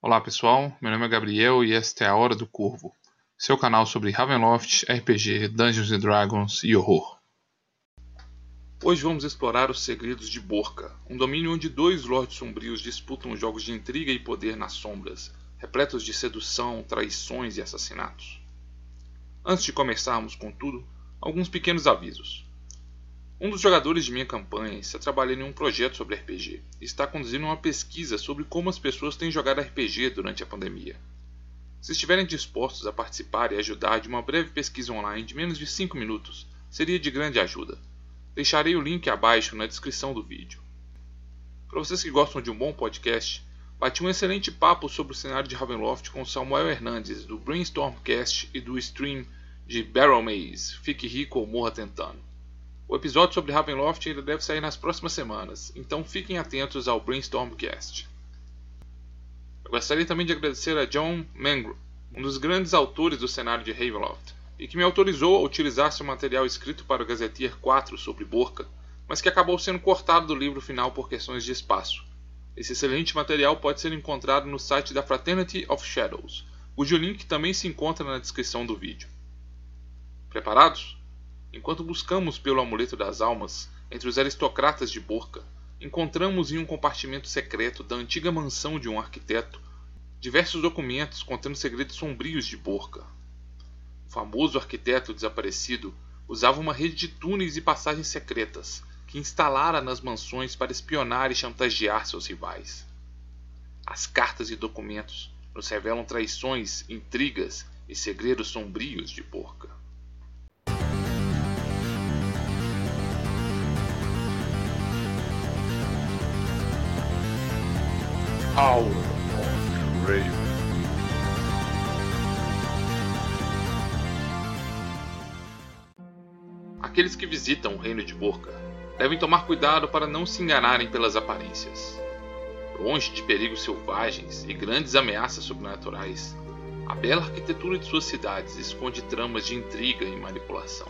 Olá pessoal, meu nome é Gabriel e esta é a Hora do Corvo, seu canal sobre Ravenloft, RPG, Dungeons Dragons e horror. Hoje vamos explorar os segredos de Borca, um domínio onde dois lordes sombrios disputam jogos de intriga e poder nas sombras, repletos de sedução, traições e assassinatos. Antes de começarmos com tudo, alguns pequenos avisos. Um dos jogadores de minha campanha está trabalhando em um projeto sobre RPG e está conduzindo uma pesquisa sobre como as pessoas têm jogado RPG durante a pandemia. Se estiverem dispostos a participar e ajudar de uma breve pesquisa online de menos de 5 minutos, seria de grande ajuda. Deixarei o link abaixo na descrição do vídeo. Para vocês que gostam de um bom podcast, bati um excelente papo sobre o cenário de Ravenloft com Samuel Hernandes, do Brainstormcast e do stream de Barrel Maze, Fique Rico ou Morra Tentando. O episódio sobre Ravenloft ainda deve sair nas próximas semanas, então fiquem atentos ao Brainstormcast. Eu gostaria também de agradecer a John Mangro, um dos grandes autores do cenário de Ravenloft, e que me autorizou a utilizar seu material escrito para o Gazetteer 4 sobre Borca, mas que acabou sendo cortado do livro final por questões de espaço. Esse excelente material pode ser encontrado no site da Fraternity of Shadows, cujo link também se encontra na descrição do vídeo. Preparados? Enquanto buscamos pelo amuleto das almas entre os aristocratas de Borca, encontramos em um compartimento secreto da antiga mansão de um arquiteto diversos documentos contendo segredos sombrios de Borca. O famoso arquiteto desaparecido usava uma rede de túneis e passagens secretas que instalara nas mansões para espionar e chantagear seus rivais. As cartas e documentos nos revelam traições, intrigas e segredos sombrios de Borca. Hour of Raven. Aqueles que visitam o reino de Borca devem tomar cuidado para não se enganarem pelas aparências. Longe de perigos selvagens e grandes ameaças sobrenaturais, a bela arquitetura de suas cidades esconde tramas de intriga e manipulação.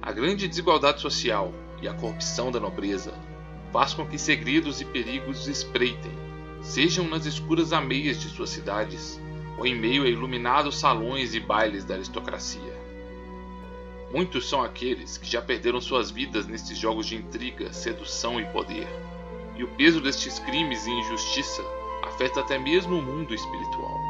A grande desigualdade social e a corrupção da nobreza faz com que segredos e perigos espreitem, sejam nas escuras ameias de suas cidades ou em meio a iluminados salões e bailes da aristocracia. Muitos são aqueles que já perderam suas vidas nestes jogos de intriga, sedução e poder, e o peso destes crimes e injustiça afeta até mesmo o mundo espiritual.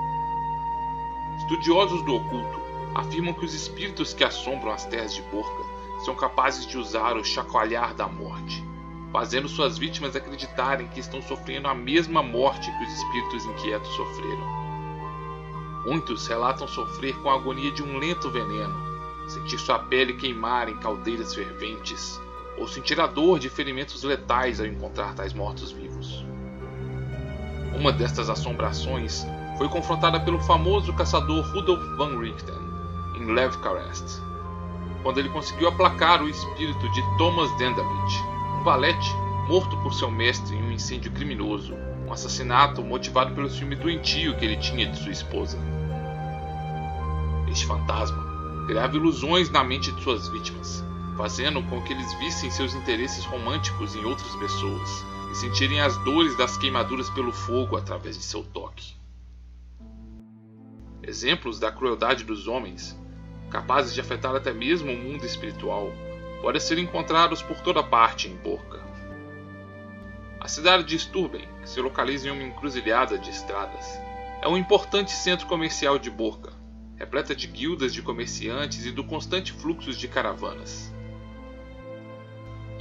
Estudiosos do oculto afirmam que os espíritos que assombram as terras de Borca são capazes de usar o chacoalhar da morte fazendo suas vítimas acreditarem que estão sofrendo a mesma morte que os espíritos inquietos sofreram. Muitos relatam sofrer com a agonia de um lento veneno, sentir sua pele queimar em caldeiras ferventes, ou sentir a dor de ferimentos letais ao encontrar tais mortos-vivos. Uma destas assombrações foi confrontada pelo famoso caçador Rudolf van Richten em Levkarest, quando ele conseguiu aplacar o espírito de Thomas Dendamit, um valete morto por seu mestre em um incêndio criminoso, um assassinato motivado pelo ciúme doentio que ele tinha de sua esposa. Este fantasma criava ilusões na mente de suas vítimas, fazendo com que eles vissem seus interesses românticos em outras pessoas e sentirem as dores das queimaduras pelo fogo através de seu toque. Exemplos da crueldade dos homens, capazes de afetar até mesmo o mundo espiritual, podem ser encontrados por toda parte em Borca. A cidade de Sturben, que se localiza em uma encruzilhada de estradas, é um importante centro comercial de Borca, repleta de guildas de comerciantes e do constante fluxo de caravanas.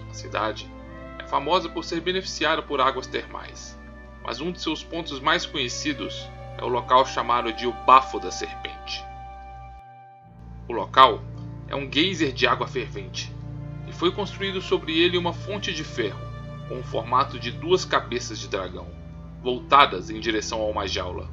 A cidade é famosa por ser beneficiada por águas termais, mas um de seus pontos mais conhecidos é o local chamado de O Bafo da Serpente. O local é um geyser de água fervente, e foi construído sobre ele uma fonte de ferro, com o formato de duas cabeças de dragão, voltadas em direção a uma jaula.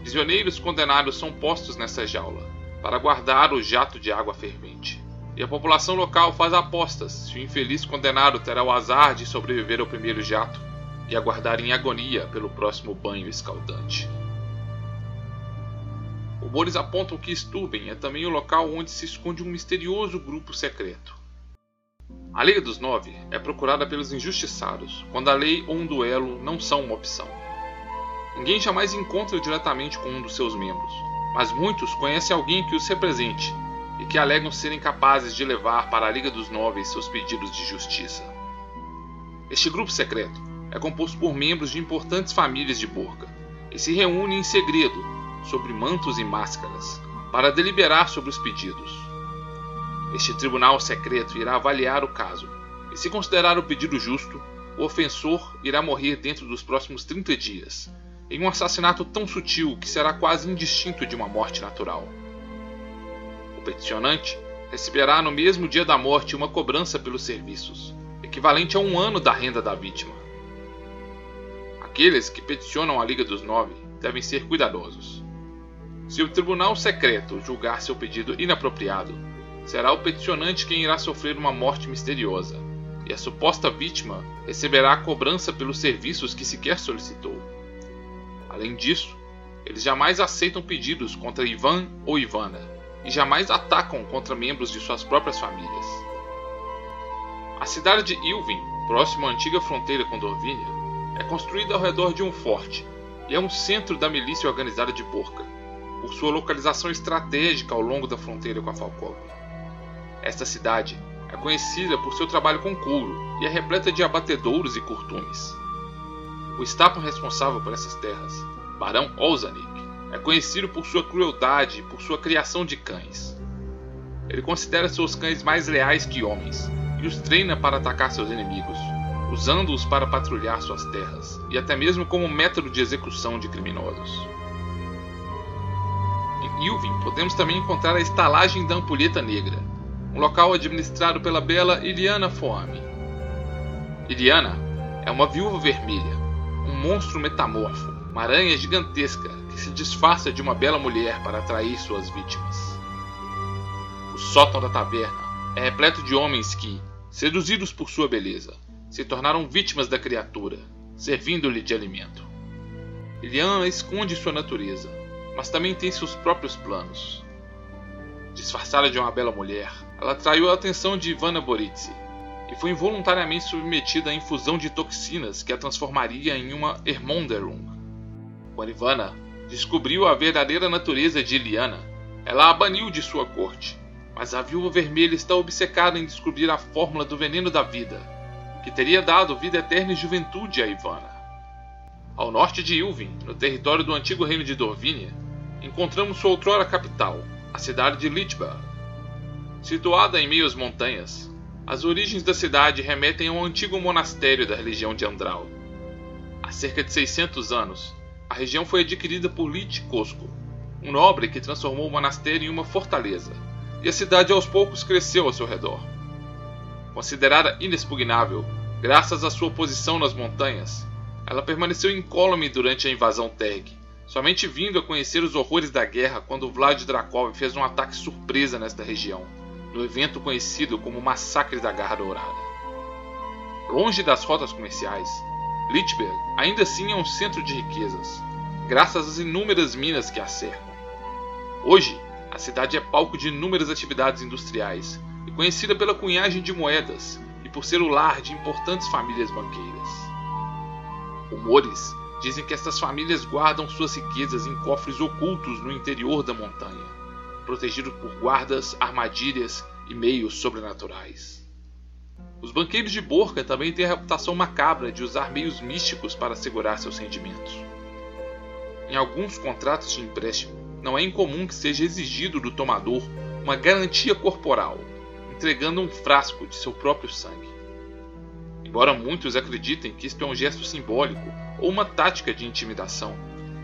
Prisioneiros condenados são postos nessa jaula, para guardar o jato de água fervente. E a população local faz apostas se o infeliz condenado terá o azar de sobreviver ao primeiro jato e aguardar em agonia pelo próximo banho escaldante. Rumores apontam que Stuben é também o local onde se esconde um misterioso grupo secreto. A Liga dos Nove é procurada pelos injustiçados, quando a lei ou um duelo não são uma opção. Ninguém jamais encontra diretamente com um dos seus membros, mas muitos conhecem alguém que os represente e que alegam serem capazes de levar para a Liga dos Nobres seus pedidos de justiça. Este grupo secreto é composto por membros de importantes famílias de Borca e se reúne em segredo, sobre mantos e máscaras, para deliberar sobre os pedidos. Este tribunal secreto irá avaliar o caso, e se considerar o pedido justo, o ofensor irá morrer dentro dos próximos 30 dias, em um assassinato tão sutil que será quase indistinto de uma morte natural. O peticionante receberá no mesmo dia da morte uma cobrança pelos serviços, equivalente a um ano da renda da vítima. Aqueles que peticionam a Liga dos Nove devem ser cuidadosos. Se o tribunal secreto julgar seu pedido inapropriado, será o peticionante quem irá sofrer uma morte misteriosa, e a suposta vítima receberá a cobrança pelos serviços que sequer solicitou. Além disso, eles jamais aceitam pedidos contra Ivan ou Ivana e jamais atacam contra membros de suas próprias famílias. A cidade de Ilvin, próximo à antiga fronteira com Dorvínia, é construída ao redor de um forte e é um centro da milícia organizada de Borca, por sua localização estratégica ao longo da fronteira com a Falkov. Esta cidade é conhecida por seu trabalho com couro e é repleta de abatedouros e curtumes. O estátua responsável por essas terras, Barão Olzanik, é conhecido por sua crueldade e por sua criação de cães. Ele considera seus cães mais leais que homens e os treina para atacar seus inimigos, usando-os para patrulhar suas terras e até mesmo como método de execução de criminosos. Em Ilvin podemos também encontrar a estalagem da Ampulheta Negra, um local administrado pela bela Iliana Foame. Iliana é uma viúva vermelha, um monstro metamorfo, uma aranha gigantesca que se disfarça de uma bela mulher para atrair suas vítimas. O sótão da taverna é repleto de homens que, seduzidos por sua beleza, se tornaram vítimas da criatura, servindo-lhe de alimento. Iliana esconde sua natureza, mas também tem seus próprios planos. Disfarçada de uma bela mulher, ela atraiu a atenção de Ivana Boritsi e foi involuntariamente submetida à infusão de toxinas que a transformaria em uma Hermonderung. Quando Ivana descobriu a verdadeira natureza de Iliana, ela a baniu de sua corte, mas a viúva vermelha está obcecada em descobrir a fórmula do veneno da vida, que teria dado vida eterna e juventude a Ivana. Ao norte de Ilvin, no território do antigo reino de Dorvínia, encontramos sua outrora capital, a cidade de Lichbar. Situada em meio às montanhas, as origens da cidade remetem a um antigo monastério da religião de Andral. Há cerca de 600 anos, a região foi adquirida por Lich Cosco, um nobre que transformou o monastério em uma fortaleza, e a cidade aos poucos cresceu ao seu redor. Considerada inexpugnável, graças à sua posição nas montanhas, ela permaneceu incólume durante a invasão Terg, somente vindo a conhecer os horrores da guerra quando Vlad Drakov fez um ataque surpresa nesta região, no evento conhecido como Massacre da Garra Dourada. Longe das rotas comerciais, Lichberg ainda assim é um centro de riquezas, graças às inúmeras minas que a cercam. Hoje, a cidade é palco de inúmeras atividades industriais e conhecida pela cunhagem de moedas e por ser o lar de importantes famílias banqueiras. Rumores dizem que estas famílias guardam suas riquezas em cofres ocultos no interior da montanha, protegidos por guardas, armadilhas e meios sobrenaturais. Os banqueiros de Borca também têm a reputação macabra de usar meios místicos para assegurar seus rendimentos. Em alguns contratos de empréstimo, não é incomum que seja exigido do tomador uma garantia corporal, entregando um frasco de seu próprio sangue. Embora muitos acreditem que isto é um gesto simbólico ou uma tática de intimidação,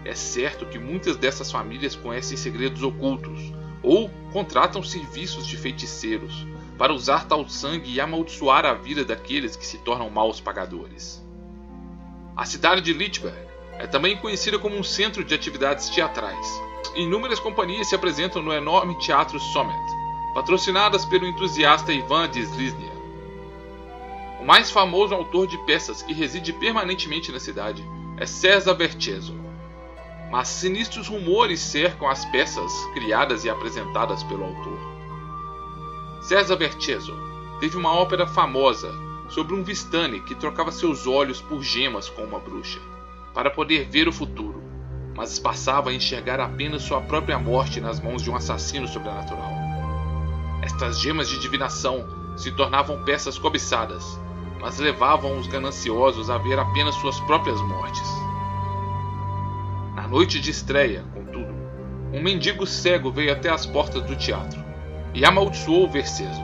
é certo que muitas dessas famílias conhecem segredos ocultos ou contratam serviços de feiticeiros para usar tal sangue e amaldiçoar a vida daqueles que se tornam maus pagadores. A cidade de Lichberg é também conhecida como um centro de atividades teatrais. Inúmeras companhias se apresentam no enorme Teatro Sommet, patrocinadas pelo entusiasta Ivan de Sliznia. O mais famoso autor de peças que reside permanentemente na cidade é César Verceso. Mas sinistros rumores cercam as peças criadas e apresentadas pelo autor. César Verceso teve uma ópera famosa sobre um Vistani que trocava seus olhos por gemas com uma bruxa, para poder ver o futuro mas passava a enxergar apenas sua própria morte nas mãos de um assassino sobrenatural. Estas gemas de divinação se tornavam peças cobiçadas, mas levavam os gananciosos a ver apenas suas próprias mortes. Noite de estreia, contudo, um mendigo cego veio até as portas do teatro e amaldiçoou Verceso.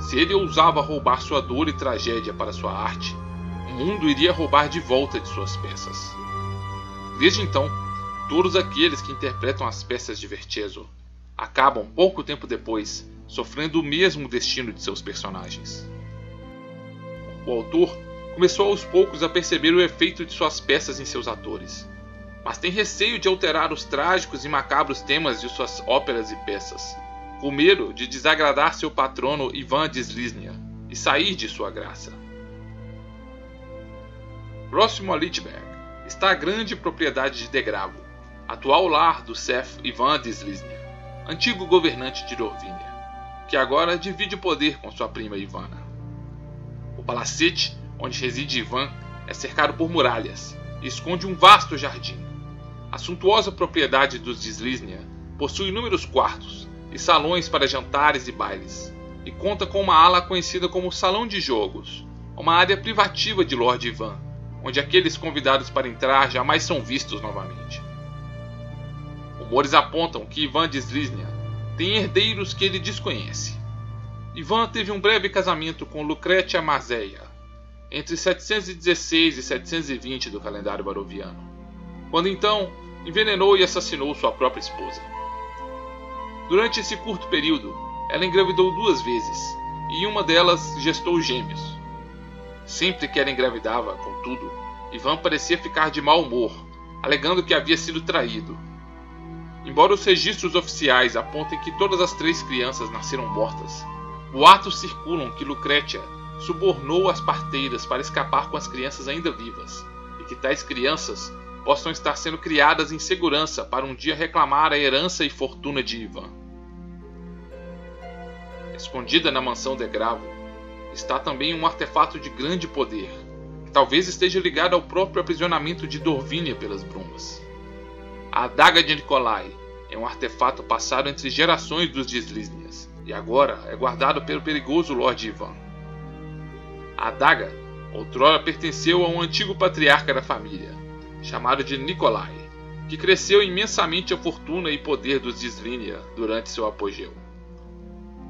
Se ele ousava roubar sua dor e tragédia para sua arte, o mundo iria roubar de volta de suas peças. Desde então, todos aqueles que interpretam as peças de Verceso acabam pouco tempo depois sofrendo o mesmo destino de seus personagens. O autor começou aos poucos a perceber o efeito de suas peças em seus atores, mas tem receio de alterar os trágicos e macabros temas de suas óperas e peças, com medo de desagradar seu patrono Ivan de e sair de sua graça. Próximo a Lichberg está a grande propriedade de Degravo, atual lar do Seth Ivan de antigo governante de Dorvínia, que agora divide o poder com sua prima Ivana. O palacete onde reside Ivan é cercado por muralhas e esconde um vasto jardim. A suntuosa propriedade dos de Slisnia possui inúmeros quartos e salões para jantares e bailes, e conta com uma ala conhecida como Salão de Jogos, uma área privativa de Lord Ivan, onde aqueles convidados para entrar jamais são vistos novamente. Rumores apontam que Ivan de Slisnia tem herdeiros que ele desconhece. Ivan teve um breve casamento com Lucretia Mazeia, entre 716 e 720 do calendário baroviano, quando então envenenou e assassinou sua própria esposa. Durante esse curto período, ela engravidou duas vezes, e em uma delas gestou gêmeos. Sempre que ela engravidava, contudo, Ivan parecia ficar de mau humor, alegando que havia sido traído. Embora os registros oficiais apontem que todas as três crianças nasceram mortas, boatos circulam que Lucretia subornou as parteiras para escapar com as crianças ainda vivas, e que tais crianças possam estar sendo criadas em segurança para um dia reclamar a herança e fortuna de Ivan. Escondida na mansão de Gravo está também um artefato de grande poder, que talvez esteja ligado ao próprio aprisionamento de Dorvínia pelas brumas. A adaga de Nikolai é um artefato passado entre gerações dos Disliznias e agora é guardado pelo perigoso Lord Ivan. A adaga outrora pertenceu a um antigo patriarca da família, chamado de Nikolai, que cresceu imensamente a fortuna e poder dos Dislínia durante seu apogeu.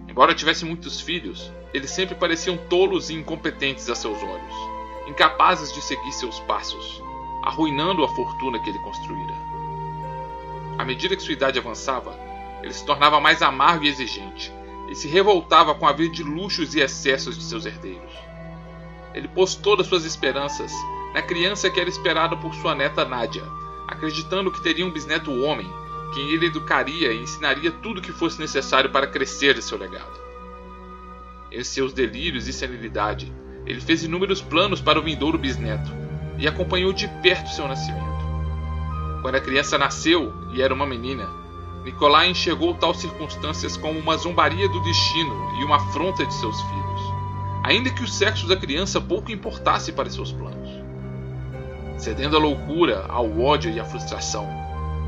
Embora tivesse muitos filhos, eles sempre pareciam tolos e incompetentes a seus olhos, incapazes de seguir seus passos, arruinando a fortuna que ele construíra. À medida que sua idade avançava, ele se tornava mais amargo e exigente, e se revoltava com a vida de luxos e excessos de seus herdeiros. Ele pôs todas suas esperanças na criança que era esperada por sua neta Nádia, acreditando que teria um bisneto homem, quem ele educaria e ensinaria tudo o que fosse necessário para crescer seu legado. Em seus delírios e senilidade, ele fez inúmeros planos para o vindouro bisneto e acompanhou de perto seu nascimento. Quando a criança nasceu e era uma menina, Nicolai enxergou tal circunstâncias como uma zombaria do destino e uma afronta de seus filhos, ainda que o sexo da criança pouco importasse para seus planos. Cedendo à loucura, ao ódio e à frustração,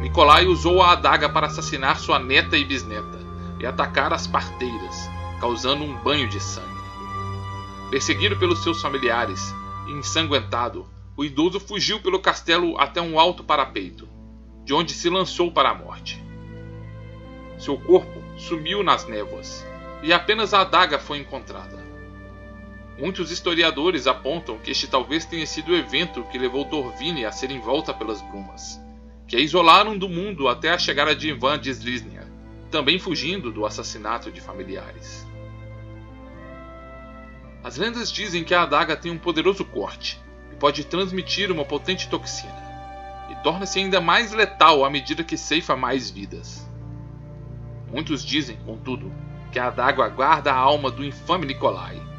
Nicolai usou a adaga para assassinar sua neta e bisneta e atacar as parteiras, causando um banho de sangue. Perseguido pelos seus familiares e ensanguentado, o idoso fugiu pelo castelo até um alto parapeito, de onde se lançou para a morte. Seu corpo sumiu nas névoas e apenas a adaga foi encontrada. Muitos historiadores apontam que este talvez tenha sido o evento que levou Dorvine a ser envolta pelas brumas, que a isolaram do mundo até a chegada de Ivan de Slisnia, também fugindo do assassinato de familiares. As lendas dizem que a adaga tem um poderoso corte, e pode transmitir uma potente toxina, e torna-se ainda mais letal à medida que ceifa mais vidas. Muitos dizem, contudo, que a adaga guarda a alma do infame Nikolai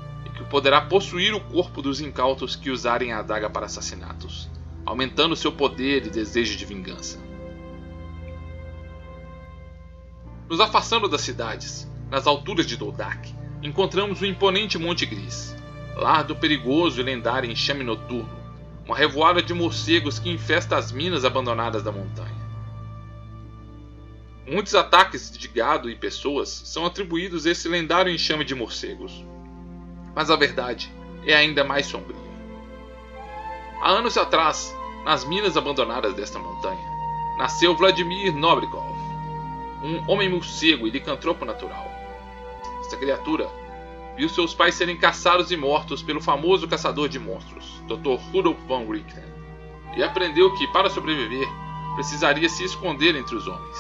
poderá possuir o corpo dos incautos que usarem a adaga para assassinatos, aumentando seu poder e desejo de vingança. Nos afastando das cidades, nas alturas de Doldak, encontramos o imponente Monte Gris, lar do perigoso e lendário enxame noturno, uma revoada de morcegos que infesta as minas abandonadas da montanha. Muitos ataques de gado e pessoas são atribuídos a esse lendário enxame de morcegos. Mas a verdade é ainda mais sombria. Há anos atrás, nas minas abandonadas desta montanha, nasceu Vladimir Nobrikov, um homem morcego e licantropo natural. Esta criatura viu seus pais serem caçados e mortos pelo famoso caçador de monstros, Dr. Rudolf von Richten, e aprendeu que, para sobreviver, precisaria se esconder entre os homens.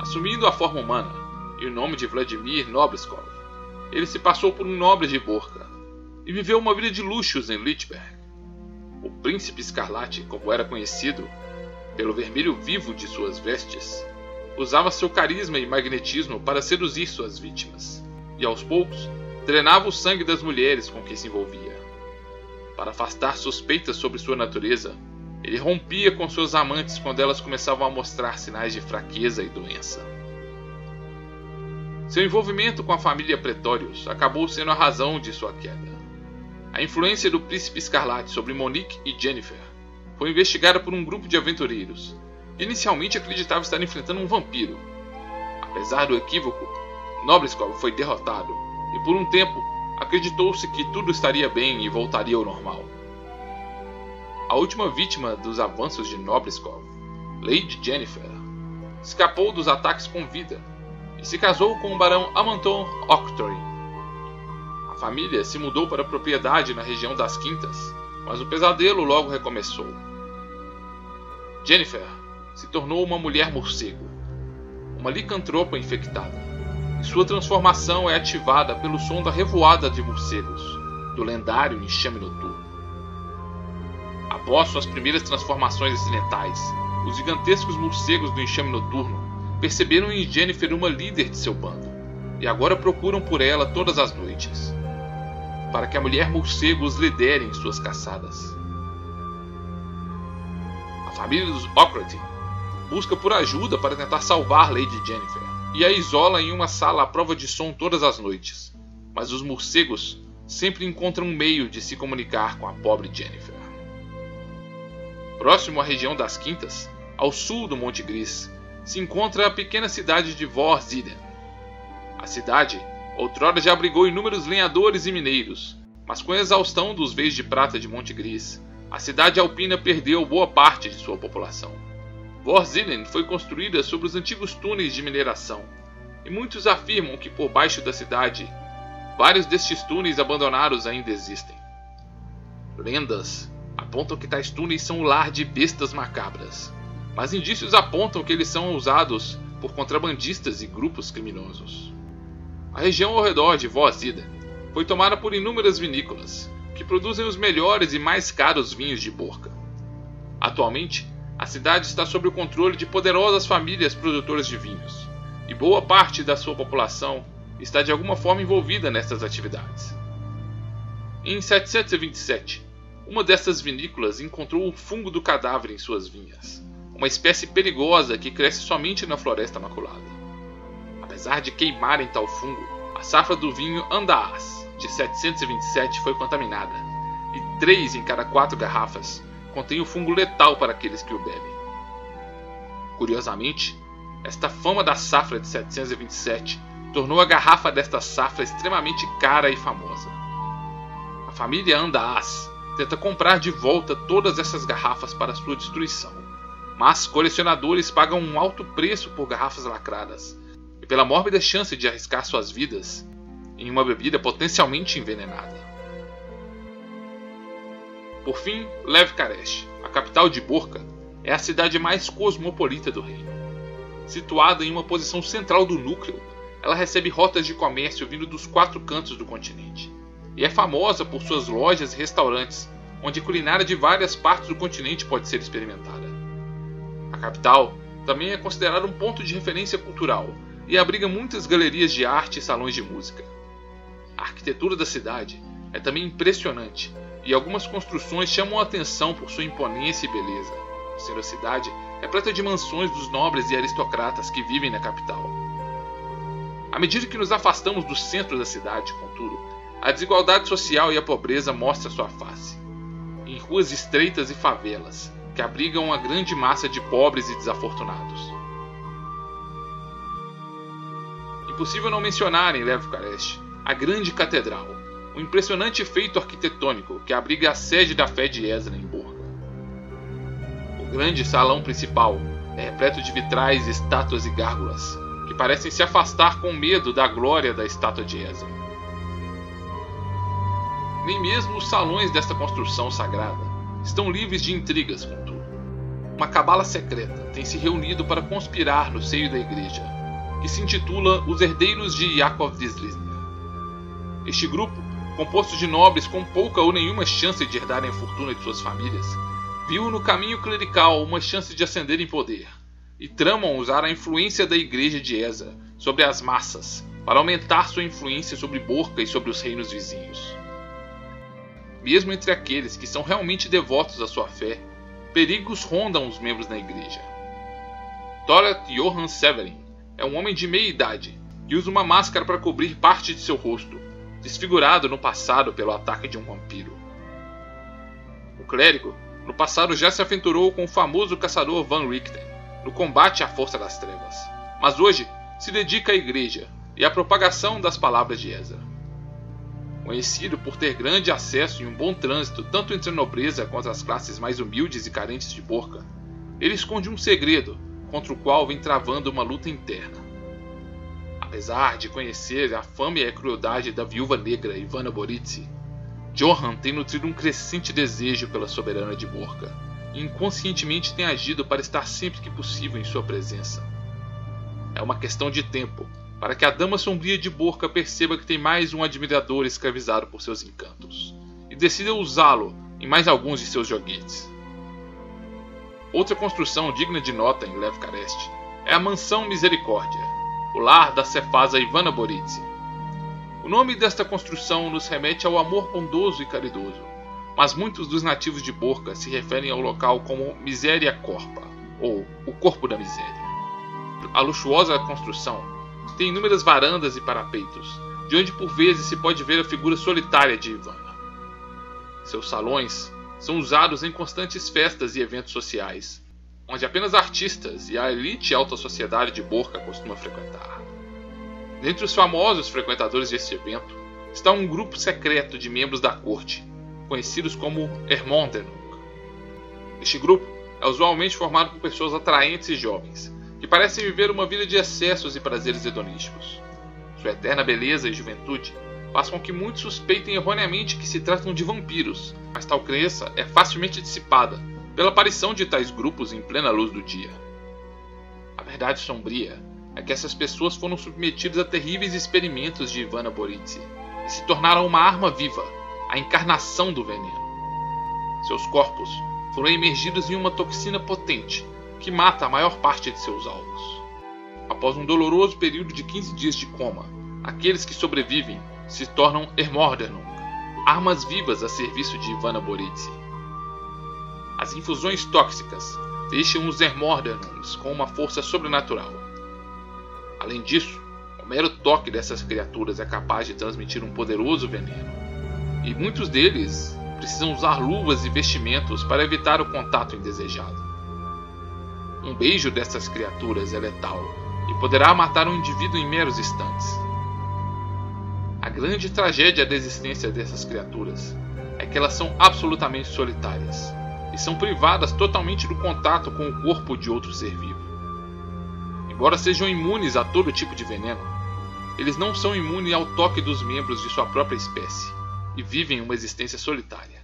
Assumindo a forma humana e o nome de Vladimir Nobleskov, ele se passou por um nobre de Borca e viveu uma vida de luxos em Lichberg. O príncipe escarlate, como era conhecido, pelo vermelho vivo de suas vestes, usava seu carisma e magnetismo para seduzir suas vítimas, e aos poucos drenava o sangue das mulheres com quem se envolvia. Para afastar suspeitas sobre sua natureza, ele rompia com suas amantes quando elas começavam a mostrar sinais de fraqueza e doença. Seu envolvimento com a família Pretórios acabou sendo a razão de sua queda. A influência do príncipe Escarlate sobre Monique e Jennifer foi investigada por um grupo de aventureiros inicialmente acreditava estar enfrentando um vampiro. Apesar do equívoco, Nobleskov foi derrotado e por um tempo acreditou-se que tudo estaria bem e voltaria ao normal. A última vítima dos avanços de Nobleskov, Lady Jennifer, escapou dos ataques com vida e se casou com o barão Amanton Octory. A família se mudou para a propriedade na região das Quintas, mas o pesadelo logo recomeçou. Jennifer se tornou uma mulher morcego, uma licantropa infectada, e sua transformação é ativada pelo som da revoada de morcegos, do lendário enxame noturno. Após suas primeiras transformações acidentais, os gigantescos morcegos do enxame noturno perceberam em Jennifer uma líder de seu bando e agora procuram por ela todas as noites, para que a mulher morcego os lidere em suas caçadas. A família dos Ockrati busca por ajuda para tentar salvar Lady Jennifer e a isola em uma sala à prova de som todas as noites, mas os morcegos sempre encontram um meio de se comunicar com a pobre Jennifer. Próximo à região das Quintas, ao sul do Monte Gris, se encontra a pequena cidade de Vorziden. A cidade outrora já abrigou inúmeros lenhadores e mineiros, mas com a exaustão dos veios de prata de Monte Gris, a cidade alpina perdeu boa parte de sua população. Vorziden foi construída sobre os antigos túneis de mineração, e muitos afirmam que por baixo da cidade, vários destes túneis abandonados ainda existem. Lendas apontam que tais túneis são o lar de bestas macabras, mas indícios apontam que eles são usados por contrabandistas e grupos criminosos. A região ao redor de Vozida foi tomada por inúmeras vinícolas, que produzem os melhores e mais caros vinhos de Borca. Atualmente, a cidade está sob o controle de poderosas famílias produtoras de vinhos, e boa parte da sua população está de alguma forma envolvida nessas atividades. Em 727, uma dessas vinícolas encontrou o fungo do cadáver em suas vinhas, uma espécie perigosa que cresce somente na Floresta Maculada. Apesar de queimarem tal fungo, a safra do vinho Andaas de 727 foi contaminada, e três em cada quatro garrafas contém o fungo letal para aqueles que o bebem. Curiosamente, esta fama da safra de 727 tornou a garrafa desta safra extremamente cara e famosa. A família Andaas tenta comprar de volta todas essas garrafas para sua destruição. Mas colecionadores pagam um alto preço por garrafas lacradas e pela mórbida chance de arriscar suas vidas em uma bebida potencialmente envenenada. Por fim, Lev Karesh, a capital de Borca, é a cidade mais cosmopolita do reino. Situada em uma posição central do núcleo, ela recebe rotas de comércio vindo dos quatro cantos do continente e é famosa por suas lojas e restaurantes, onde culinária de várias partes do continente pode ser experimentada. Capital também é considerada um ponto de referência cultural e abriga muitas galerias de arte e salões de música. A arquitetura da cidade é também impressionante e algumas construções chamam a atenção por sua imponência e beleza, sendo a cidade repleta de mansões dos nobres e aristocratas que vivem na capital. À medida que nos afastamos do centro da cidade, contudo, a desigualdade social e a pobreza mostram sua face. em ruas estreitas e favelas, que abrigam uma grande massa de pobres e desafortunados. Impossível não mencionar em Levkarest a grande catedral, um impressionante feito arquitetônico que abriga a sede da fé de Burga. O grande salão principal é repleto de vitrais, estátuas e gárgulas, que parecem se afastar com medo da glória da estátua de Ezra. Nem mesmo os salões desta construção sagrada estão livres de intrigas, contudo. Uma cabala secreta tem se reunido para conspirar no seio da igreja, que se intitula Os Herdeiros de Yakov de Este grupo, composto de nobres com pouca ou nenhuma chance de herdarem a fortuna de suas famílias, viu no caminho clerical uma chance de ascender em poder, e tramam usar a influência da igreja de Eza sobre as massas para aumentar sua influência sobre Borca e sobre os reinos vizinhos. Mesmo entre aqueles que são realmente devotos à sua fé, perigos rondam os membros da igreja. Torat Johann Severin é um homem de meia idade e usa uma máscara para cobrir parte de seu rosto, desfigurado no passado pelo ataque de um vampiro. O clérigo, no passado, já se aventurou com o famoso caçador Van Richten no combate à força das trevas, mas hoje se dedica à igreja e à propagação das palavras de Ezra. Conhecido por ter grande acesso e um bom trânsito tanto entre a nobreza quanto as classes mais humildes e carentes de Borca, ele esconde um segredo contra o qual vem travando uma luta interna. Apesar de conhecer a fama e a crueldade da viúva negra Ivana Boritsi, Johan tem nutrido um crescente desejo pela soberana de Borca e inconscientemente tem agido para estar sempre que possível em sua presença. É uma questão de tempo para que a dama sombria de Borca perceba que tem mais um admirador escravizado por seus encantos, e decida usá-lo em mais alguns de seus joguetes. Outra construção digna de nota em Levkarest é a Mansão Misericórdia, o lar da cefasa Ivana Boritsi. O nome desta construção nos remete ao amor bondoso e caridoso, mas muitos dos nativos de Borca se referem ao local como Miséria Corpa, ou o Corpo da Miséria. A luxuosa construção tem inúmeras varandas e parapeitos, de onde por vezes se pode ver a figura solitária de Ivana. Seus salões são usados em constantes festas e eventos sociais, onde apenas artistas e a elite alta sociedade de Borca costuma frequentar. Dentre os famosos frequentadores deste evento está um grupo secreto de membros da corte, conhecidos como Hermondenung. Este grupo é usualmente formado por pessoas atraentes e jovens, que parecem viver uma vida de excessos e prazeres hedonísticos. Sua eterna beleza e juventude faz com que muitos suspeitem erroneamente que se tratam de vampiros, mas tal crença é facilmente dissipada pela aparição de tais grupos em plena luz do dia. A verdade sombria é que essas pessoas foram submetidas a terríveis experimentos de Ivana Boritsi e se tornaram uma arma viva, a encarnação do veneno. Seus corpos foram emergidos em uma toxina potente que mata a maior parte de seus alvos. Após um doloroso período de 15 dias de coma, aqueles que sobrevivem se tornam Hermordernung, armas vivas a serviço de Ivana Boritsi. As infusões tóxicas deixam os Hermordernungs com uma força sobrenatural. Além disso, o mero toque dessas criaturas é capaz de transmitir um poderoso veneno, e muitos deles precisam usar luvas e vestimentos para evitar o contato indesejado. Um beijo dessas criaturas é letal e poderá matar um indivíduo em meros instantes. A grande tragédia da existência dessas criaturas é que elas são absolutamente solitárias e são privadas totalmente do contato com o corpo de outro ser vivo. Embora sejam imunes a todo tipo de veneno, eles não são imunes ao toque dos membros de sua própria espécie e vivem uma existência solitária.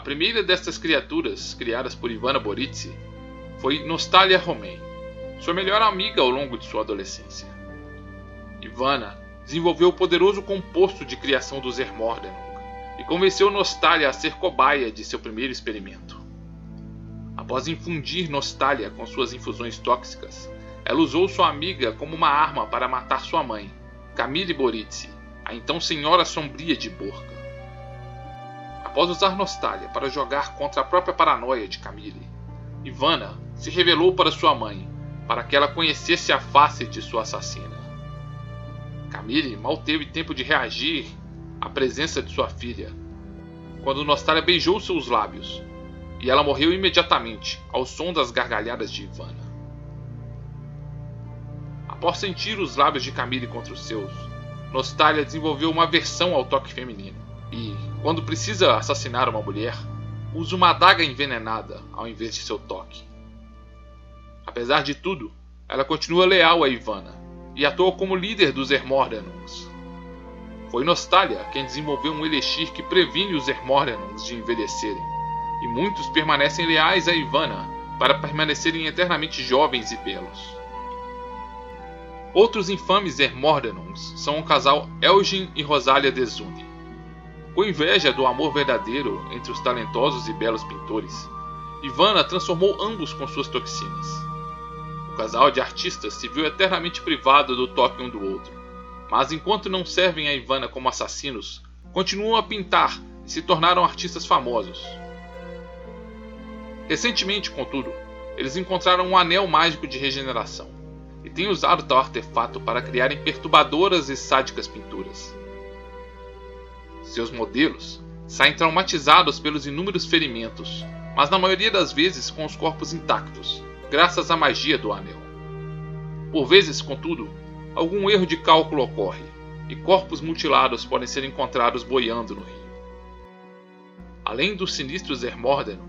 A primeira destas criaturas, criadas por Ivana Boritsi, foi Nostalia Romain, sua melhor amiga ao longo de sua adolescência. Ivana desenvolveu o poderoso composto de criação do Zermordenung e convenceu Nostalia a ser cobaia de seu primeiro experimento. Após infundir Nostalia com suas infusões tóxicas, ela usou sua amiga como uma arma para matar sua mãe, Camille Boritsi, a então Senhora Sombria de Borca. Após usar Nostalgia para jogar contra a própria paranoia de Camille, Ivana se revelou para sua mãe, para que ela conhecesse a face de sua assassina. Camille mal teve tempo de reagir à presença de sua filha, quando Nostalgia beijou seus lábios, e ela morreu imediatamente ao som das gargalhadas de Ivana. Após sentir os lábios de Camille contra os seus, Nostalgia desenvolveu uma aversão ao toque feminino e, quando precisa assassinar uma mulher, usa uma adaga envenenada ao invés de seu toque. Apesar de tudo, ela continua leal a Ivana e atua como líder dos Hermordenungs. Foi Nostalgia quem desenvolveu um elixir que previne os Hermordenungs de envelhecerem, e muitos permanecem leais a Ivana para permanecerem eternamente jovens e belos. Outros infames Hermordenungs são o casal Elgin e Rosalia Desune. Com inveja do amor verdadeiro entre os talentosos e belos pintores, Ivana transformou ambos com suas toxinas. O casal de artistas se viu eternamente privado do toque um do outro, mas enquanto não servem a Ivana como assassinos, continuam a pintar e se tornaram artistas famosos. Recentemente, contudo, eles encontraram um anel mágico de regeneração e têm usado tal artefato para criarem perturbadoras e sádicas pinturas. Seus modelos saem traumatizados pelos inúmeros ferimentos, mas na maioria das vezes com os corpos intactos, graças à magia do anel. Por vezes, contudo, algum erro de cálculo ocorre e corpos mutilados podem ser encontrados boiando no rio. Além dos sinistros Hermórdeno,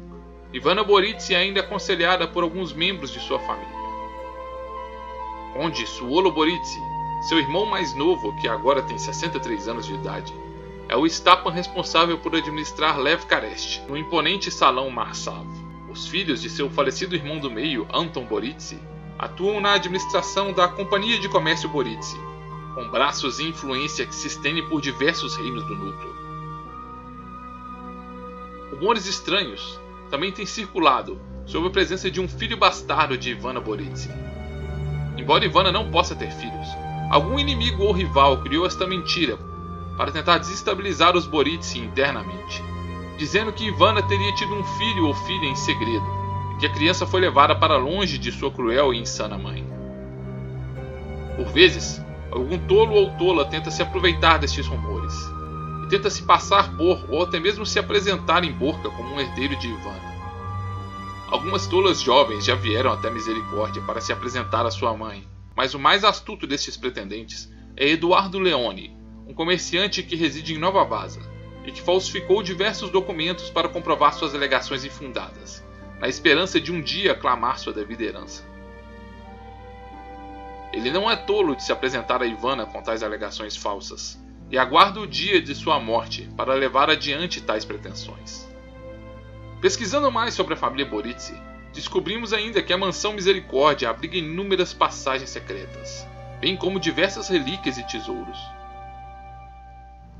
Ivana Boritsi é ainda é aconselhada por alguns membros de sua família. Onde Suolo Boritsi, seu irmão mais novo, que agora tem 63 anos de idade, é o Stapan responsável por administrar Lev Karest, no imponente salão Marsav. Os filhos de seu falecido irmão do meio, Anton Boritsi, atuam na administração da Companhia de Comércio Boritsi, com braços e influência que se estendem por diversos reinos do núcleo. Rumores estranhos também têm circulado sobre a presença de um filho bastardo de Ivana Boritsi. Embora Ivana não possa ter filhos, algum inimigo ou rival criou esta mentira para tentar desestabilizar os Boritsi internamente, dizendo que Ivana teria tido um filho ou filha em segredo, e que a criança foi levada para longe de sua cruel e insana mãe. Por vezes, algum tolo ou tola tenta se aproveitar destes rumores, e tenta se passar por ou até mesmo se apresentar em Borca como um herdeiro de Ivana. Algumas tolas jovens já vieram até Misericórdia para se apresentar à sua mãe, mas o mais astuto destes pretendentes é Eduardo Leone, um comerciante que reside em Nova Vaza e que falsificou diversos documentos para comprovar suas alegações infundadas, na esperança de um dia clamar sua devida herança. Ele não é tolo de se apresentar a Ivana com tais alegações falsas, e aguarda o dia de sua morte para levar adiante tais pretensões. Pesquisando mais sobre a família Boritsi, descobrimos ainda que a Mansão Misericórdia abriga inúmeras passagens secretas, bem como diversas relíquias e tesouros.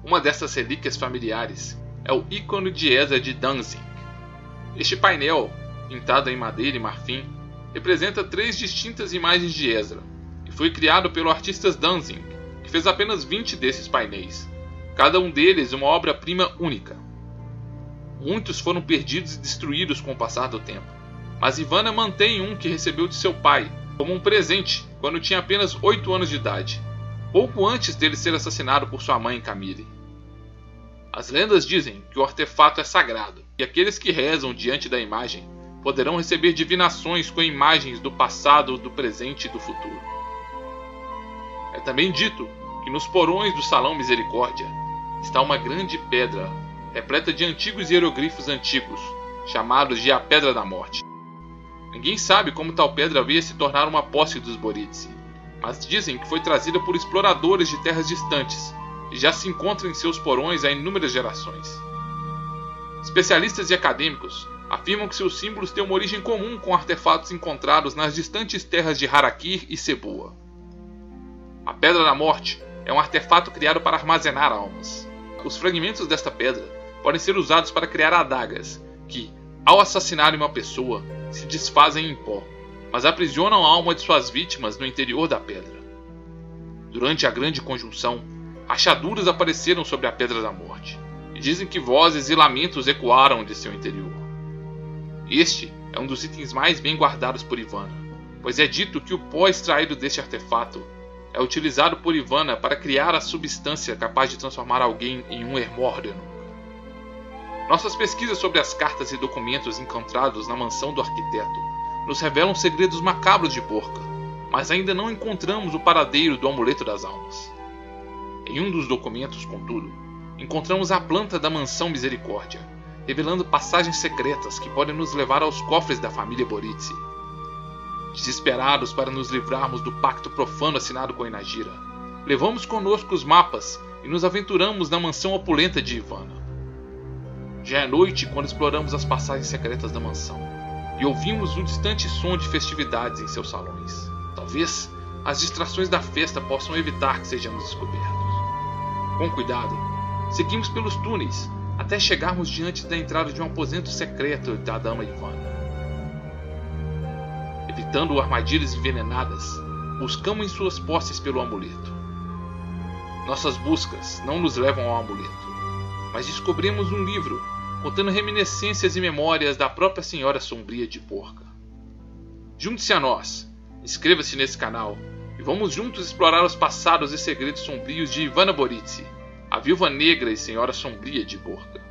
Uma dessas relíquias familiares é o ícone de Ezra de Danzig. Este painel, pintado em madeira e marfim, representa três distintas imagens de Ezra e foi criado pelo artista Danzig, que fez apenas 20 desses painéis, cada um deles uma obra-prima única. Muitos foram perdidos e destruídos com o passar do tempo, mas Ivana mantém um que recebeu de seu pai como um presente quando tinha apenas 8 anos de idade pouco antes dele ser assassinado por sua mãe Camille. As lendas dizem que o artefato é sagrado e aqueles que rezam diante da imagem poderão receber divinações com imagens do passado, do presente e do futuro. É também dito que nos porões do Salão Misericórdia está uma grande pedra repleta de antigos hieroglifos antigos, chamados de a Pedra da Morte. Ninguém sabe como tal pedra veio se tornar uma posse dos Boritsi, mas dizem que foi trazida por exploradores de terras distantes e já se encontra em seus porões há inúmeras gerações. Especialistas e acadêmicos afirmam que seus símbolos têm uma origem comum com artefatos encontrados nas distantes terras de Harakir e Seboa. A Pedra da Morte é um artefato criado para armazenar almas. Os fragmentos desta pedra podem ser usados para criar adagas, que, ao assassinarem uma pessoa, se desfazem em pó mas aprisionam a alma de suas vítimas no interior da pedra. Durante a grande conjunção, rachaduras apareceram sobre a Pedra da Morte, e dizem que vozes e lamentos ecoaram de seu interior. Este é um dos itens mais bem guardados por Ivana, pois é dito que o pó extraído deste artefato é utilizado por Ivana para criar a substância capaz de transformar alguém em um Hermórdeno. Nossas pesquisas sobre as cartas e documentos encontrados na mansão do arquiteto nos revelam segredos macabros de Porca, mas ainda não encontramos o paradeiro do amuleto das almas. Em um dos documentos, contudo, encontramos a planta da mansão Misericórdia, revelando passagens secretas que podem nos levar aos cofres da família Boritsi. Desesperados para nos livrarmos do pacto profano assinado com Inagira, levamos conosco os mapas e nos aventuramos na mansão opulenta de Ivana. Já é noite quando exploramos as passagens secretas da mansão e ouvimos um distante som de festividades em seus salões. Talvez as distrações da festa possam evitar que sejamos descobertos. Com cuidado, seguimos pelos túneis até chegarmos diante da entrada de um aposento secreto da dama Ivana. Evitando armadilhas envenenadas, buscamos em suas posses pelo amuleto. Nossas buscas não nos levam ao amuleto, mas descobrimos um livro contando reminiscências e memórias da própria Senhora Sombria de Porca. Junte-se a nós, inscreva-se nesse canal e vamos juntos explorar os passados e segredos sombrios de Ivana Boritsi, a viúva negra e senhora sombria de Porca.